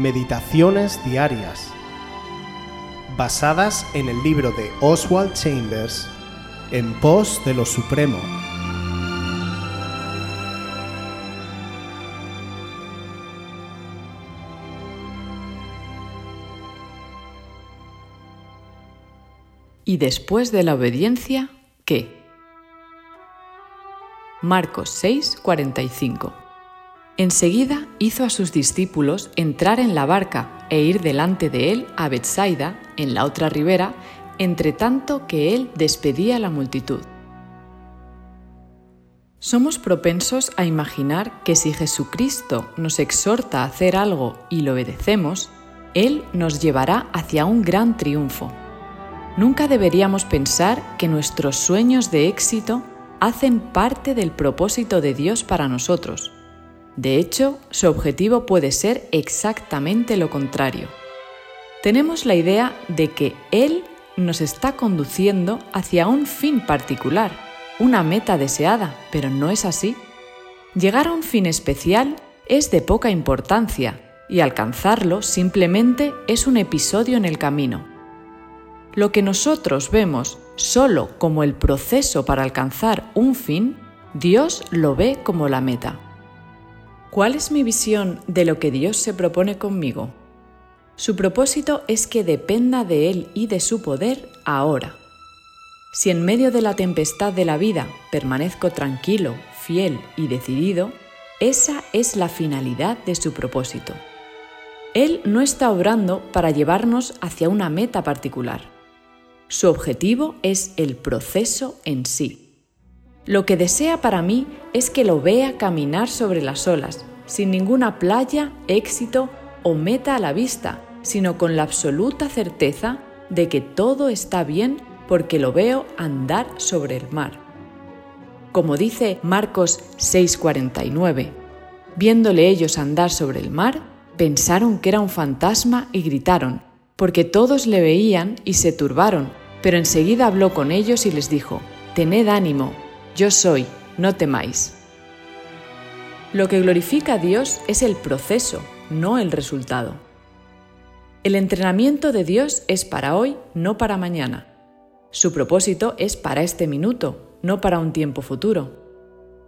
Meditaciones Diarias, basadas en el libro de Oswald Chambers, En pos de lo Supremo. Y después de la obediencia, ¿qué? Marcos 6, 45 Enseguida hizo a sus discípulos entrar en la barca e ir delante de él a Bethsaida, en la otra ribera, entre tanto que él despedía a la multitud. Somos propensos a imaginar que si Jesucristo nos exhorta a hacer algo y lo obedecemos, Él nos llevará hacia un gran triunfo. Nunca deberíamos pensar que nuestros sueños de éxito hacen parte del propósito de Dios para nosotros de hecho, su objetivo puede ser exactamente lo contrario. Tenemos la idea de que Él nos está conduciendo hacia un fin particular, una meta deseada, pero no es así. Llegar a un fin especial es de poca importancia y alcanzarlo simplemente es un episodio en el camino. Lo que nosotros vemos solo como el proceso para alcanzar un fin, Dios lo ve como la meta. ¿Cuál es mi visión de lo que Dios se propone conmigo? Su propósito es que dependa de Él y de su poder ahora. Si en medio de la tempestad de la vida permanezco tranquilo, fiel y decidido, esa es la finalidad de su propósito. Él no está obrando para llevarnos hacia una meta particular. Su objetivo es el proceso en sí. Lo que desea para mí es que lo vea caminar sobre las olas, sin ninguna playa, éxito o meta a la vista, sino con la absoluta certeza de que todo está bien porque lo veo andar sobre el mar. Como dice Marcos 6:49, viéndole ellos andar sobre el mar, pensaron que era un fantasma y gritaron, porque todos le veían y se turbaron, pero enseguida habló con ellos y les dijo, Tened ánimo, yo soy, no temáis. Lo que glorifica a Dios es el proceso, no el resultado. El entrenamiento de Dios es para hoy, no para mañana. Su propósito es para este minuto, no para un tiempo futuro.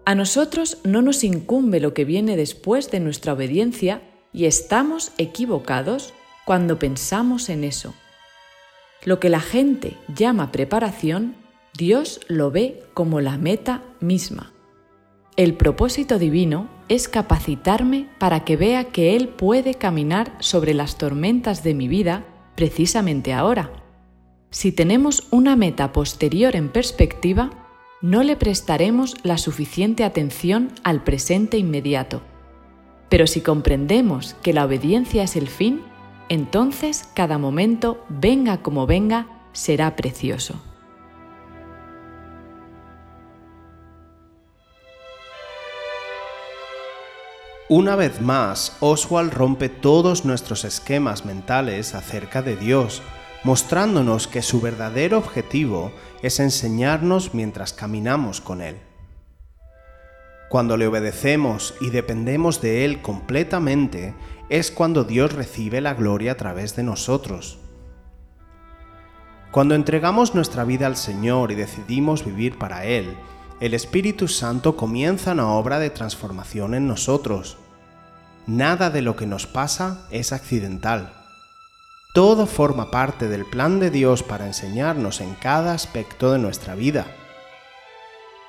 A nosotros no nos incumbe lo que viene después de nuestra obediencia y estamos equivocados cuando pensamos en eso. Lo que la gente llama preparación Dios lo ve como la meta misma. El propósito divino es capacitarme para que vea que Él puede caminar sobre las tormentas de mi vida precisamente ahora. Si tenemos una meta posterior en perspectiva, no le prestaremos la suficiente atención al presente inmediato. Pero si comprendemos que la obediencia es el fin, entonces cada momento, venga como venga, será precioso. Una vez más, Oswald rompe todos nuestros esquemas mentales acerca de Dios, mostrándonos que su verdadero objetivo es enseñarnos mientras caminamos con Él. Cuando le obedecemos y dependemos de Él completamente, es cuando Dios recibe la gloria a través de nosotros. Cuando entregamos nuestra vida al Señor y decidimos vivir para Él, el Espíritu Santo comienza una obra de transformación en nosotros. Nada de lo que nos pasa es accidental. Todo forma parte del plan de Dios para enseñarnos en cada aspecto de nuestra vida.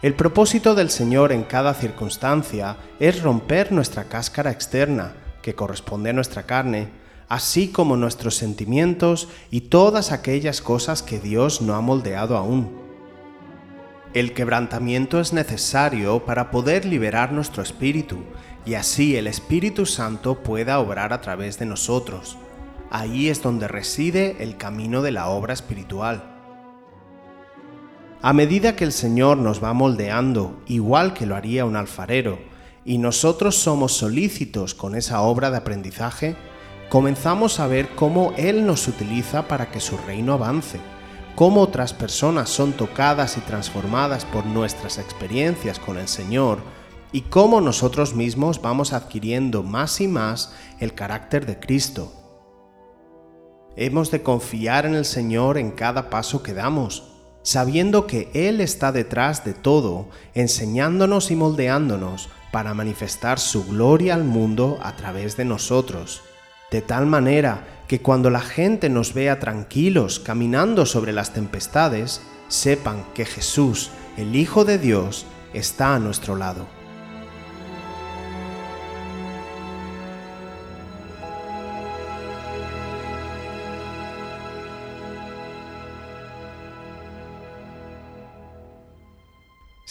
El propósito del Señor en cada circunstancia es romper nuestra cáscara externa, que corresponde a nuestra carne, así como nuestros sentimientos y todas aquellas cosas que Dios no ha moldeado aún. El quebrantamiento es necesario para poder liberar nuestro espíritu y así el Espíritu Santo pueda obrar a través de nosotros. Ahí es donde reside el camino de la obra espiritual. A medida que el Señor nos va moldeando, igual que lo haría un alfarero, y nosotros somos solícitos con esa obra de aprendizaje, comenzamos a ver cómo Él nos utiliza para que su reino avance cómo otras personas son tocadas y transformadas por nuestras experiencias con el Señor y cómo nosotros mismos vamos adquiriendo más y más el carácter de Cristo. Hemos de confiar en el Señor en cada paso que damos, sabiendo que Él está detrás de todo, enseñándonos y moldeándonos para manifestar su gloria al mundo a través de nosotros, de tal manera que cuando la gente nos vea tranquilos caminando sobre las tempestades, sepan que Jesús, el Hijo de Dios, está a nuestro lado.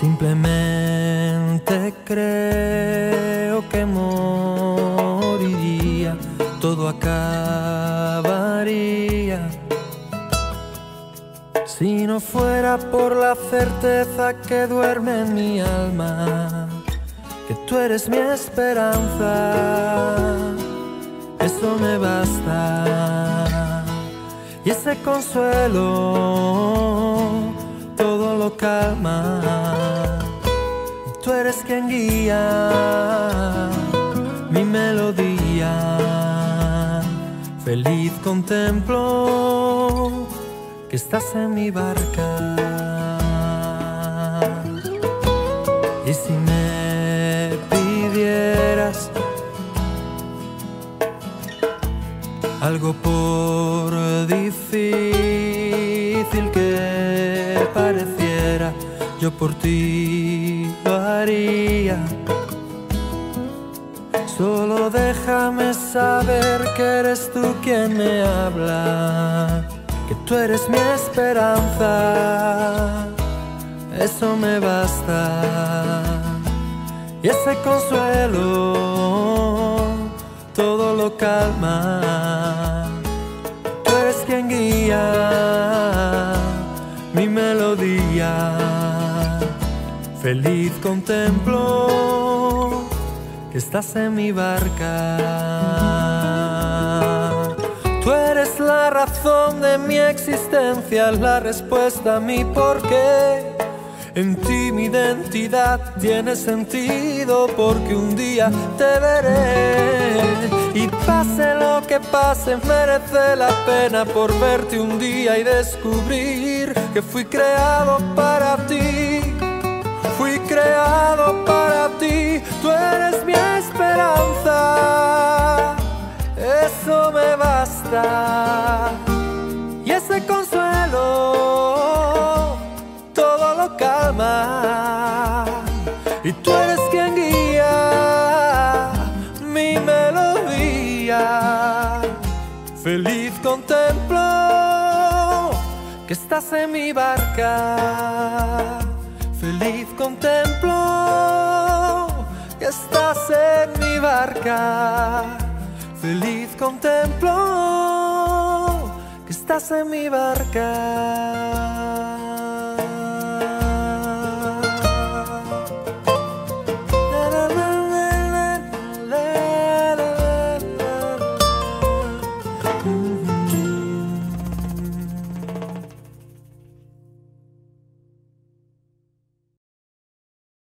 Simplemente creo que moriría, todo acabaría. Si no fuera por la certeza que duerme en mi alma, que tú eres mi esperanza eso me basta. Y ese consuelo calma. Tú eres quien guía mi melodía. Feliz contemplo que estás en mi barca. Y si me pidieras algo por difícil que pareciera, yo por ti lo haría. Solo déjame saber que eres tú quien me habla, que tú eres mi esperanza, eso me basta. Y ese consuelo todo lo calma. Tú eres quien guía mi melodía. Feliz contemplo que estás en mi barca. Tú eres la razón de mi existencia, la respuesta a mi porqué. En ti mi identidad tiene sentido porque un día te veré. Y pase lo que pase, merece la pena por verte un día y descubrir que fui creado para ti. Fui creado para ti, tú eres mi esperanza. Eso me basta. Y ese consuelo calma. Y tú eres quien guía mi melodía. Feliz contemplo que estás en mi barca. Feliz contemplo que estás en mi barca. Feliz contemplo que estás en mi barca.